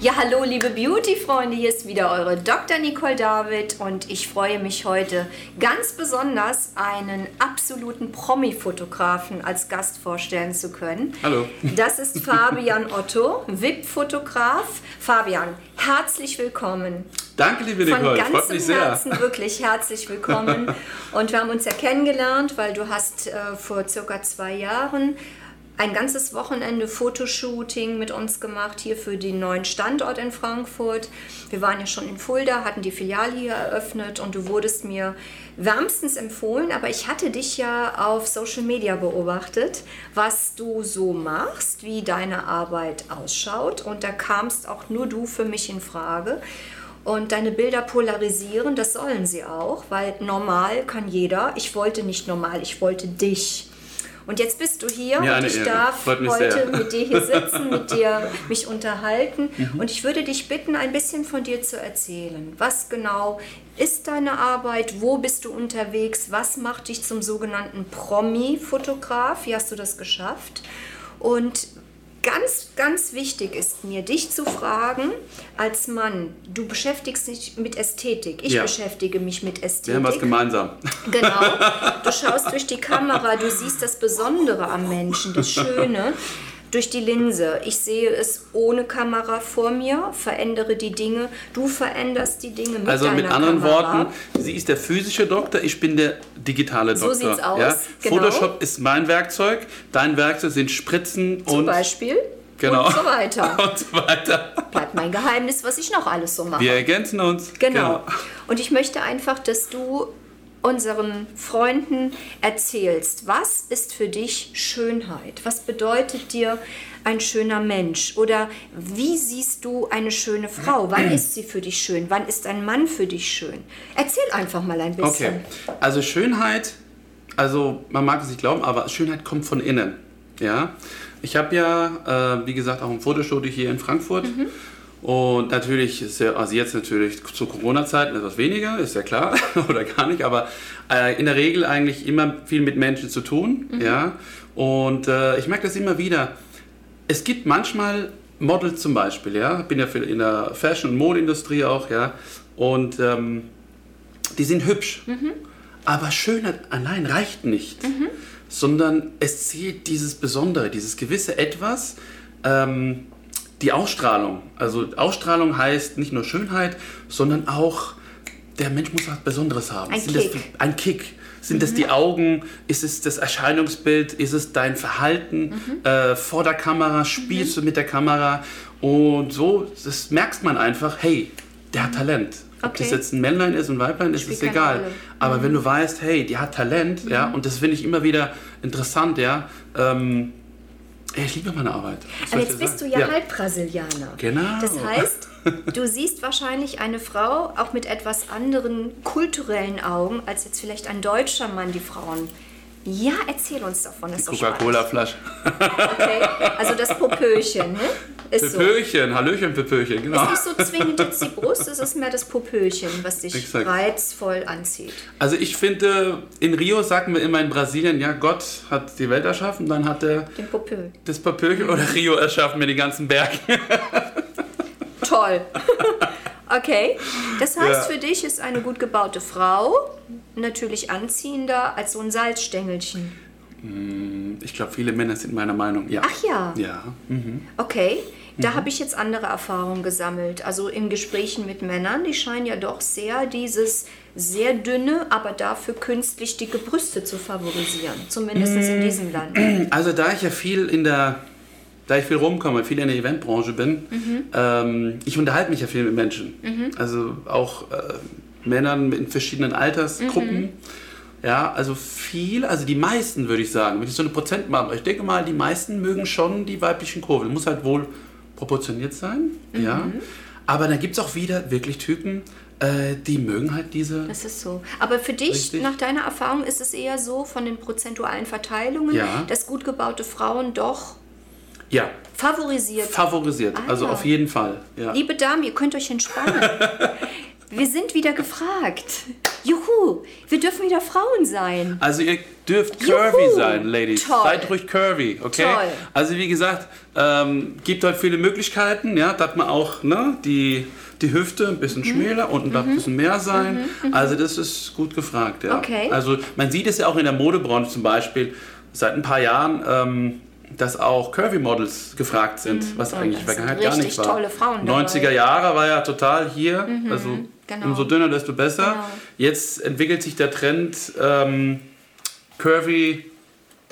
Ja, hallo liebe Beauty-Freunde, hier ist wieder eure Dr. Nicole David und ich freue mich heute ganz besonders, einen absoluten Promi-Fotografen als Gast vorstellen zu können. Hallo. Das ist Fabian Otto, VIP-Fotograf. Fabian, herzlich willkommen. Danke, liebe Nicole, Von freut ganzem sehr. Herzen wirklich herzlich willkommen. Und wir haben uns ja kennengelernt, weil du hast äh, vor circa zwei Jahren ein ganzes Wochenende Fotoshooting mit uns gemacht, hier für den neuen Standort in Frankfurt. Wir waren ja schon in Fulda, hatten die Filiale hier eröffnet und du wurdest mir wärmstens empfohlen, aber ich hatte dich ja auf Social Media beobachtet, was du so machst, wie deine Arbeit ausschaut und da kamst auch nur du für mich in Frage. Und deine Bilder polarisieren, das sollen sie auch, weil normal kann jeder. Ich wollte nicht normal, ich wollte dich. Und jetzt bist du hier Mir und ich Ehre. darf heute sehr. mit dir hier sitzen, mit dir mich unterhalten. Mhm. Und ich würde dich bitten, ein bisschen von dir zu erzählen. Was genau ist deine Arbeit? Wo bist du unterwegs? Was macht dich zum sogenannten Promi-Fotograf? Wie hast du das geschafft? Und ganz, ganz wichtig ist mir, dich zu fragen als Mann. Du beschäftigst dich mit Ästhetik. Ich Ja. beschäftige mich mit Ästhetik. Wir haben was gemeinsam. Genau. Du schaust durch die Kamera, du siehst das Besondere am Menschen, das Schöne durch die Linse. Ich sehe es ohne Kamera vor mir, verändere die Dinge, du veränderst die Dinge mit Also mit anderen Kamera. Worten, sie ist der physische Doktor, ich bin der digitale So Doktor. sieht's aus, Ja? genau. Photoshop ist mein Werkzeug, dein Werkzeug sind Spritzen Zum und Beispiel genau. und so weiter. und so weiter. Bleibt mein Geheimnis, was ich noch alles so mache. Wir ergänzen uns. Genau. Und ich möchte einfach, dass du unseren Freunden erzählst, was ist für dich Schönheit? Was bedeutet dir ein schöner Mensch? Oder wie siehst du eine schöne Frau? Wann ist sie für dich schön? Wann ist ein Mann für dich schön? Erzähl einfach mal ein bisschen. Okay, also Schönheit, also man mag es nicht glauben, aber Schönheit kommt von innen. Ja, ich habe ja, äh, wie gesagt, auch ein Fotostudio hier in Frankfurt. Und natürlich ist ja, also jetzt natürlich zu Corona-Zeiten etwas weniger, ist ja klar, oder gar nicht, aber äh, in der Regel eigentlich immer viel mit Menschen zu tun. Ja, und äh, ich merke das immer wieder. Es gibt manchmal Models zum Beispiel, ja, ich bin ja in der Fashion- und Modeindustrie auch, ja, und ähm, die sind hübsch. Aber Schönheit allein reicht nicht, sondern es zählt dieses Besondere, dieses gewisse Etwas, ähm, die Ausstrahlung. Also Ausstrahlung heißt nicht nur Schönheit, sondern auch, der Mensch muss was Besonderes haben. Ein Sind Kick. Das, ein Kick. Sind es die Augen? Ist es das Erscheinungsbild? Ist es dein Verhalten äh, vor der Kamera? Spielst du mit der Kamera? Und so, das merkst man einfach, hey, der hat Talent. Ob Okay. das jetzt ein Männlein ist, ein Weiblein, ist Spielt es keine egal. Aber wenn du weißt, hey, die hat Talent, ja, und das finde ich immer wieder interessant, ja. Ähm, ich liebe meine Arbeit. Soll Aber jetzt bist du sagen? ja, halb Brasilianer. Genau. Das heißt, du siehst wahrscheinlich eine Frau auch mit etwas anderen kulturellen Augen als jetzt vielleicht ein deutscher Mann, die Frauen. Ja, erzähl uns davon. Das. Coca-Cola-Flasche. Okay, also das Popöchen, ne? Ist so. Pöpöchen, Hallöchen, Pöpöchen, genau. Ist nicht so zwingend jetzt die Brust, es ist mehr das Popöchen, was dich Exakt. reizvoll anzieht. Also ich finde, in Rio sagen wir immer in Brasilien, ja, Gott hat die Welt erschaffen, dann hat er Den Popö. das Pöpöchen oder Rio erschaffen mir die ganzen Berge. Toll. Okay, das heißt Ja. für dich ist eine gut gebaute Frau natürlich anziehender als so ein Salzstängelchen. Ich glaube, viele Männer sind meiner Meinung, ja. Ach ja. Ja. Mhm. Okay, da habe ich jetzt andere Erfahrungen gesammelt. Also in Gesprächen mit Männern, die scheinen ja doch sehr dieses sehr dünne, aber dafür künstlich dicke Brüste zu favorisieren. Zumindest Mm. in diesem Land. Also da ich ja viel in der, da ich viel rumkomme, viel in der Eventbranche bin, ähm, ich unterhalte mich ja viel mit Menschen. Also auch äh, Männern in verschiedenen Altersgruppen. Ja, also viel, also die meisten würde ich sagen, wenn ich so eine Prozent mache, ich denke mal, die meisten mögen schon die weiblichen Kurven. Muss halt wohl proportioniert sein, ja. Aber dann gibt es auch wieder wirklich Typen, äh, die mögen halt diese Das ist so. Aber für dich, Richtig. nach deiner Erfahrung, ist es eher so von den prozentualen Verteilungen, Ja. dass gut gebaute Frauen doch Ja, Favorisiert. favorisiert. Ah, Also ja. auf jeden Fall. Ja. Liebe Damen, ihr könnt euch entspannen. Wir sind wieder gefragt. Juhu, wir dürfen wieder Frauen sein. Also ihr dürft curvy Juhu. sein, Ladies. Toll. Seid ruhig curvy, okay? Toll. Also wie gesagt, ähm, gibt dort viele Möglichkeiten, ja, dass man auch ne, die, die Hüfte ein Mhm. bisschen schmäler, unten darf ein bisschen mehr sein. Also das ist gut gefragt, ja. Okay. Also man sieht es ja auch in der Modebranche zum Beispiel seit ein paar Jahren, ähm, dass auch Curvy-Models gefragt sind, was und eigentlich Vergangenheit gar nicht war. tolle Frauen dabei. 90er Jahre war ja total hier, also genau. umso dünner, desto besser. Genau. Jetzt entwickelt sich der Trend ähm, Curvy.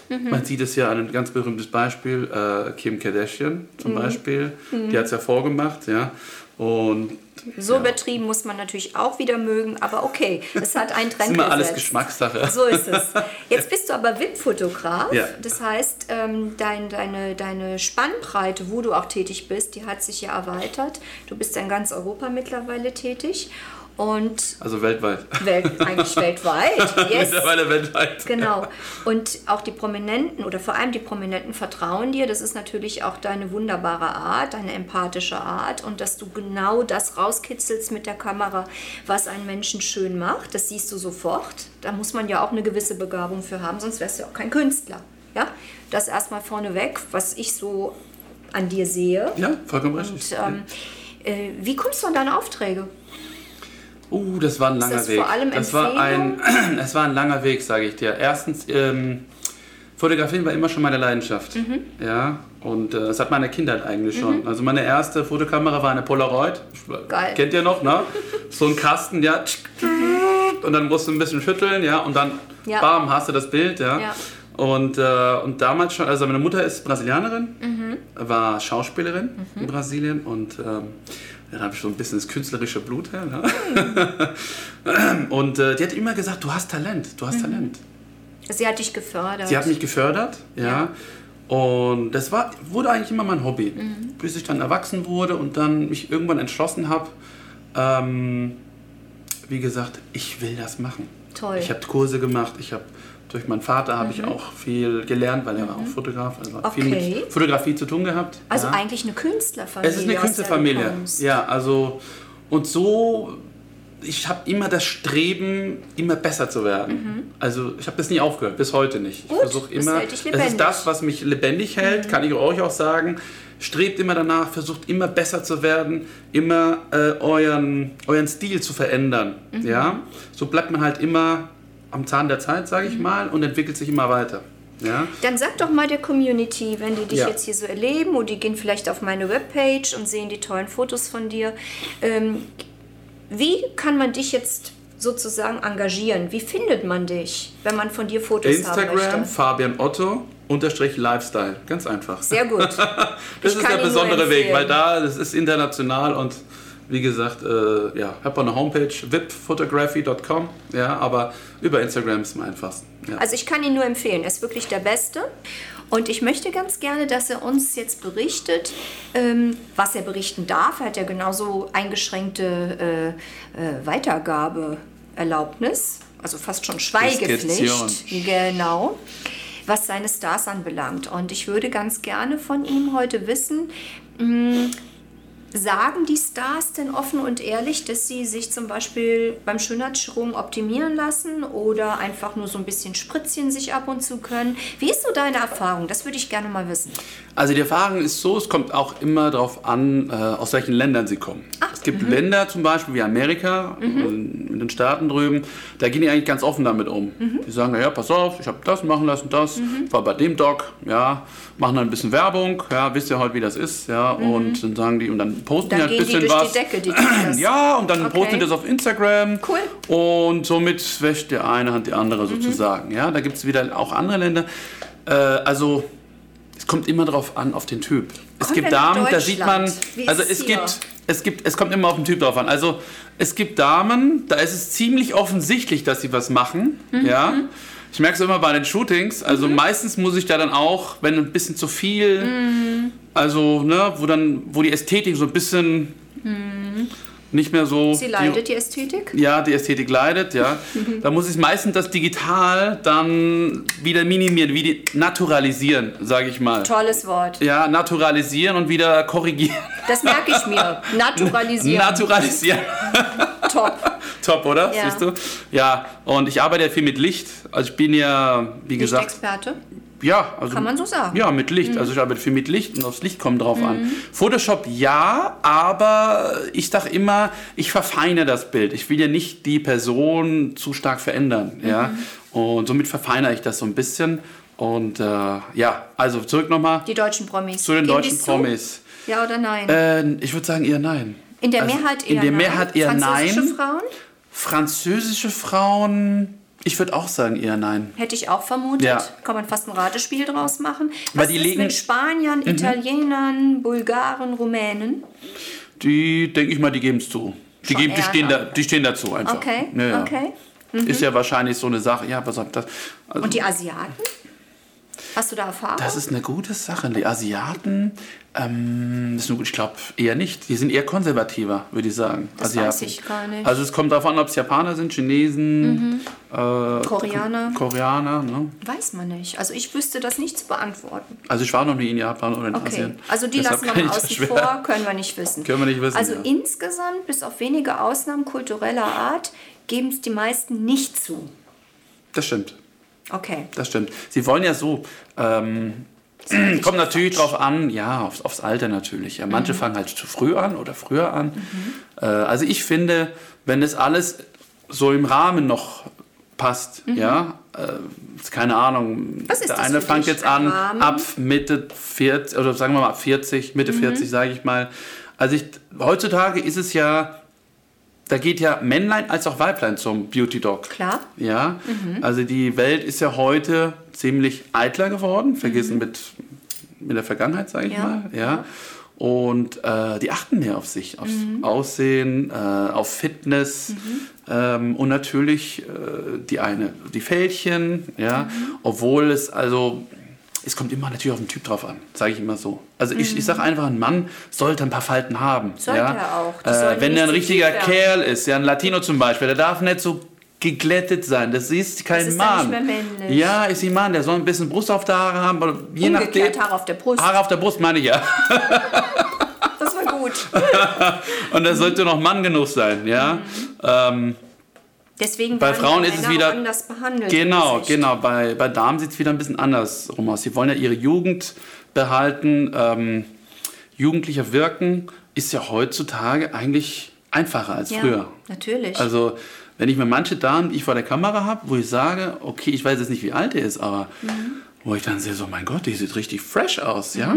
Mhm. Man sieht es ja an ein ganz berühmtes Beispiel, äh, Kim Kardashian zum Mhm. Beispiel. Die hat es ja vorgemacht, ja. Und So übertrieben muss man natürlich auch wieder mögen, aber okay, es hat einen ist Trend immer alles. Geschmackssache. So ist es. Jetzt bist du aber VIP-Fotograf. Ja. Das heißt, ähm, dein, deine, deine Spannbreite, wo du auch tätig bist, die hat sich ja erweitert. Du bist ja in ganz Europa mittlerweile tätig und Also weltweit. Welt, eigentlich weltweit. Yes. Mittlerweile weltweit. Genau. Und auch die Prominenten oder vor allem die Prominenten vertrauen dir. Das ist natürlich auch deine wunderbare Art, deine empathische Art und dass du genau das rauskitzelst mit der Kamera, was einen Menschen schön macht. Das siehst du sofort. Da muss man ja auch eine gewisse Begabung für haben, sonst wärst du ja auch kein Künstler. Ja? Das erstmal vorneweg, was ich so an dir sehe. Ja, vollkommen richtig. Und ähm, äh, wie kommst du an deine Aufträge? Uh, das war ein langer das Weg. vor allem das war ein, es war ein langer Weg, sage ich dir. Erstens, ähm, Fotografieren war immer schon meine Leidenschaft. Mhm. Ja, und äh, das hat meine Kindheit eigentlich schon. Also meine erste Fotokamera war eine Polaroid. Geil. Kennt ihr noch, ne? So ein Kasten, ja. Und dann musst du ein bisschen schütteln, ja. Und dann, Ja. bam, hast du das Bild, ja. Ja. Und, äh, und damals schon, also meine Mutter ist Brasilianerin, Mhm. War Schauspielerin in Brasilien und ähm, dann habe ich so ein bisschen das künstlerische Blut her. Ne? und äh, die hat immer gesagt, du hast Talent, du Mhm. hast Talent. Sie hat dich gefördert. Sie hat mich gefördert, ja. Und das war, wurde eigentlich immer mein Hobby. Mhm. Bis ich dann erwachsen wurde und dann mich irgendwann entschlossen habe, ähm, wie gesagt, ich will das machen. Toll. Ich habe Kurse gemacht, ich habe durch meinen Vater habe ich auch viel gelernt, weil er war auch Fotograf, also hat viel Mhm. Okay. mit Fotografie zu tun gehabt. Also ja. eigentlich eine Künstlerfamilie. Es ist eine Künstlerfamilie. Ja, also und so, ich habe immer das Streben, immer besser zu werden. Also ich habe das nie aufgehört, bis heute nicht. Ich Mhm. Versuche immer, das. Mhm. ist das, was mich lebendig hält, kann ich euch auch sagen. Strebt immer danach, versucht immer besser zu werden, immer äh, euren, euren Stil zu verändern. Mhm. Ja? So bleibt man halt immer am Zahn der Zeit, sage Mhm. ich mal, und entwickelt sich immer weiter. Ja? Dann sag doch mal der Community, wenn die dich Ja. jetzt hier so erleben und die gehen vielleicht auf meine Webpage und sehen die tollen Fotos von dir. Ähm, wie kann man dich jetzt sozusagen engagieren? Wie findet man dich, wenn man von dir Fotos haben Instagram, möchte? Fabian Otto, unterstrich Lifestyle. Ganz einfach. Sehr gut. Das Ich ist der besondere Weg, weil da, das ist international und wie gesagt, äh, ja, habe eine Homepage, vipphotography.com, ja, aber über Instagram ist am einfachsten. Ja. Also ich kann ihn nur empfehlen. Er ist wirklich der Beste. Und ich möchte ganz gerne, dass er uns jetzt berichtet, ähm, was er berichten darf. Er hat ja genauso eingeschränkte äh, äh, Weitergabeerlaubnis, also fast schon Schweigepflicht. Genau. Was seine Stars anbelangt. Und ich würde ganz gerne von ihm heute wissen, mh, Sagen die Stars denn offen und ehrlich, dass sie sich zum Beispiel beim Schönheitschirurgen optimieren lassen oder einfach nur so ein bisschen Spritzchen sich ab und zu können? Wie ist so deine Erfahrung? Das würde ich gerne mal wissen. Also die Erfahrung ist so, es kommt auch immer darauf an, äh, aus welchen Ländern sie kommen. es gibt Länder zum Beispiel wie Amerika, in, in den Staaten drüben, da gehen die eigentlich ganz offen damit um. Die sagen, ja, pass auf, ich habe das machen lassen, das, war bei dem Doc, ja, machen dann ein bisschen Werbung, ja, wisst ihr halt, wie das ist, ja, und dann sagen die, und dann posten Dann die halt ein die bisschen durch was. die Decke, die. Ja, und dann Okay. posten die das auf Instagram. Cool. Und somit wäscht der eine Hand die andere sozusagen. Ja, da gibt es wieder auch andere Länder. Äh, also es kommt immer darauf an, auf den Typ. Es Kommen gibt Damen, da sieht man, also es hier? gibt, es gibt, es kommt immer auf den Typ drauf an. Also es gibt Damen, da ist es ziemlich offensichtlich, dass sie was machen. Mhm. Ja. Ich merke es immer bei den Shootings. Also meistens muss ich da dann auch, wenn ein bisschen zu viel, Mhm. Also ne, wo dann, wo die Ästhetik so ein bisschen Mhm. nicht mehr so. Sie leidet die Ästhetik? Ja, die Ästhetik leidet, ja. da muss ich meistens das digital dann wieder minimieren, wie naturalisieren, sage ich mal. Tolles Wort. Ja, naturalisieren und wieder korrigieren. Das merke ich mir. Naturalisieren. Naturalisieren. Top. Top, oder? Ja. Siehst du? Ja, und ich arbeite ja viel mit Licht. Also ich bin ja, wie gesagt, Lichtexperte? Ja, also Kann man so sagen. Ja, mit Licht. Also ich arbeite viel mit Licht und aufs Licht kommt drauf an. Photoshop ja, aber ich sag immer, ich verfeine das Bild. Ich will ja nicht die Person zu stark verändern, ja. Und somit verfeinere ich das so ein bisschen. Und äh, ja, also zurück nochmal Die deutschen Promis. zu den Geben deutschen die's zu? Promis. Ja oder nein? Äh, ich würde sagen eher nein. in der also Mehrheit eher in der nein. Mehrheit eher Französische nein. Frauen? Französische Frauen, ich würde auch sagen eher nein. Hätte ich auch vermutet. Ja. Kann man fast ein Ratespiel draus machen. Weil Was die ist legen- Mhm. mit Spaniern, Italienern, Bulgaren, Rumänen? Die, denke ich mal, die geben es zu. Die, geben, die, stehen da, die stehen dazu einfach. Okay, Ja, ja. okay. Ist ja wahrscheinlich so eine Sache. Ja, auf, das, also, Und die Asiaten? Hast du da Erfahrung? das ist eine gute Sache. Die Asiaten, ähm, ist nur ich glaube eher nicht. Die sind eher konservativer, würde ich sagen. Das Asiaten. weiß ich gar nicht. Mhm. Also es kommt darauf an, ob es Japaner sind, Chinesen, äh, Koreaner? Koreaner. Ne? Weiß man nicht. Also ich wüsste das nicht zu beantworten. Also ich war noch nie in Japan oder in Okay, Asien. also die Deshalb lassen wir mal außen vor, können wir nicht wissen. Können wir nicht wissen, Also ja. insgesamt, bis auf wenige Ausnahmen kultureller Art, geben es die meisten nicht zu. Das stimmt. Okay. Das stimmt. Sie wollen ja so. Ähm, kommt natürlich drauf an, ja, aufs, aufs Alter natürlich. Ja, manche fangen halt zu früh an oder früher an. Äh, also ich finde, wenn das alles so im Rahmen noch passt, ja, äh, keine Ahnung, Was ist der eine fängt jetzt an Rahmen? ab Mitte 40 oder sagen wir mal ab 40, Mitte 40 sage ich mal. Also ich, heutzutage ist es ja, da geht ja Männlein als auch Weiblein zum Beauty Dog. Klar. Ja, also die Welt ist ja heute ziemlich eitler geworden, vergessen mit, mit der Vergangenheit, sage ich Ja, mal. Ja. Und äh, die achten mehr auf sich, aufs Aussehen, äh, auf Fitness ähm, und natürlich äh, die eine, die Fältchen, ja, obwohl es also es kommt immer natürlich auf den Typ drauf an, sage ich immer so. Also ich, ich sage einfach, ein Mann sollte ein paar Falten haben. Sollte ja? er auch. Äh, wenn der ein richtiger. Kerl ist, ja, ein Latino zum Beispiel, der darf nicht so geglättet sein. Das ist kein Das ist dann Mann. nicht mehr männlich. Ja, ist ein Mann, der soll ein bisschen Brust auf der Haare haben. aber Je Umgekehrt, nachdem, Haare auf der Brust. Haare auf der Brust meine ich ja. Das war gut. Und er sollte noch Mann genug sein, ja. Ähm, Deswegen Bei Frauen ist es wieder- anders behandelt. Genau, genau. Bei, bei Damen sieht es wieder ein bisschen anders rum aus. Sie wollen ja ihre Jugend behalten. Ähm, jugendlicher wirken ist ja heutzutage eigentlich einfacher als Ja, früher. natürlich. Also, wenn ich mir manche Damen, die ich vor der Kamera habe, wo ich sage, okay, ich weiß jetzt nicht, wie alt er ist, aber Mhm. wo ich dann sehe, so, mein Gott, die sieht richtig fresh aus, ja.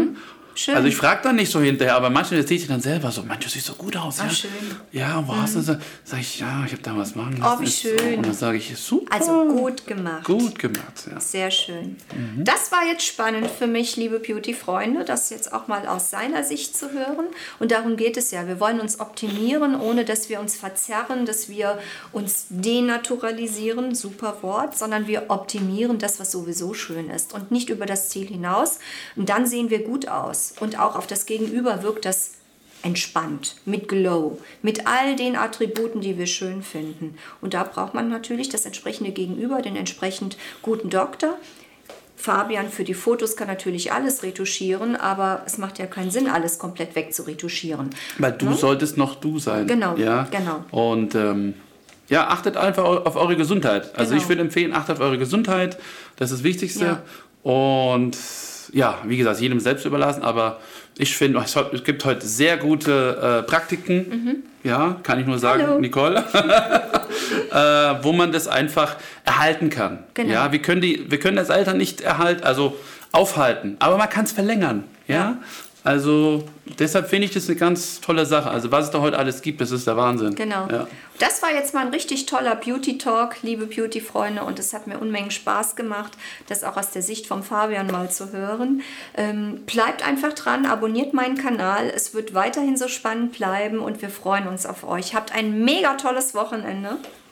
Mhm. Schön. Also ich frage dann nicht so hinterher, aber manchmal sehe ich dann selber so, manche sieht so gut aus. Ah, ja. schön. Ja, wo hast du so? Sag ich, ja, ich habe da was machen Oh, lassen. wie ist so. schön. Und dann sage ich, super. also gut gemacht. Gut gemacht, ja. Sehr schön. Mhm. Das war jetzt spannend für mich, liebe Beauty-Freunde, das jetzt auch mal aus seiner Sicht zu hören. Und darum geht es ja. Wir wollen uns optimieren, ohne dass wir uns verzerren, dass wir uns denaturalisieren, super Wort, sondern wir optimieren das, was sowieso schön ist und nicht über das Ziel hinaus. Und dann sehen wir gut aus. Und auch auf das Gegenüber wirkt das entspannt, mit Glow, mit all den Attributen, die wir schön finden. Und da braucht man natürlich das entsprechende Gegenüber, den entsprechend guten Doktor. Fabian für die Fotos kann natürlich alles retuschieren, aber es macht ja keinen Sinn, alles komplett wegzuretuschieren. Weil du solltest noch du sein. Ne? Genau, ja? genau. Und ähm, ja, achtet einfach auf eure Gesundheit. Also Genau. ich würde empfehlen, achtet auf eure Gesundheit. Das ist das Wichtigste. Ja. Und ja, wie gesagt, jedem selbst überlassen, aber ich finde, es gibt heute sehr gute äh, Praktiken. Ja, kann ich nur sagen, Mhm. Hallo. Nicole. äh, wo man das einfach erhalten kann. Genau. Ja, wir können, die, wir können das Alter nicht erhalten, also aufhalten, aber man kann es verlängern. Ja? Ja. Also deshalb finde ich das eine ganz tolle Sache. Also was es da heute alles gibt, das ist der Wahnsinn. Genau. Ja. Das war jetzt mal ein richtig toller Beauty Talk, liebe Beauty Freunde, und es hat mir Unmengen Spaß gemacht, das auch aus der Sicht vom Fabian mal zu hören. Ähm, bleibt einfach dran, abonniert meinen Kanal, es wird weiterhin so spannend bleiben und wir freuen uns auf euch. Habt ein mega tolles Wochenende.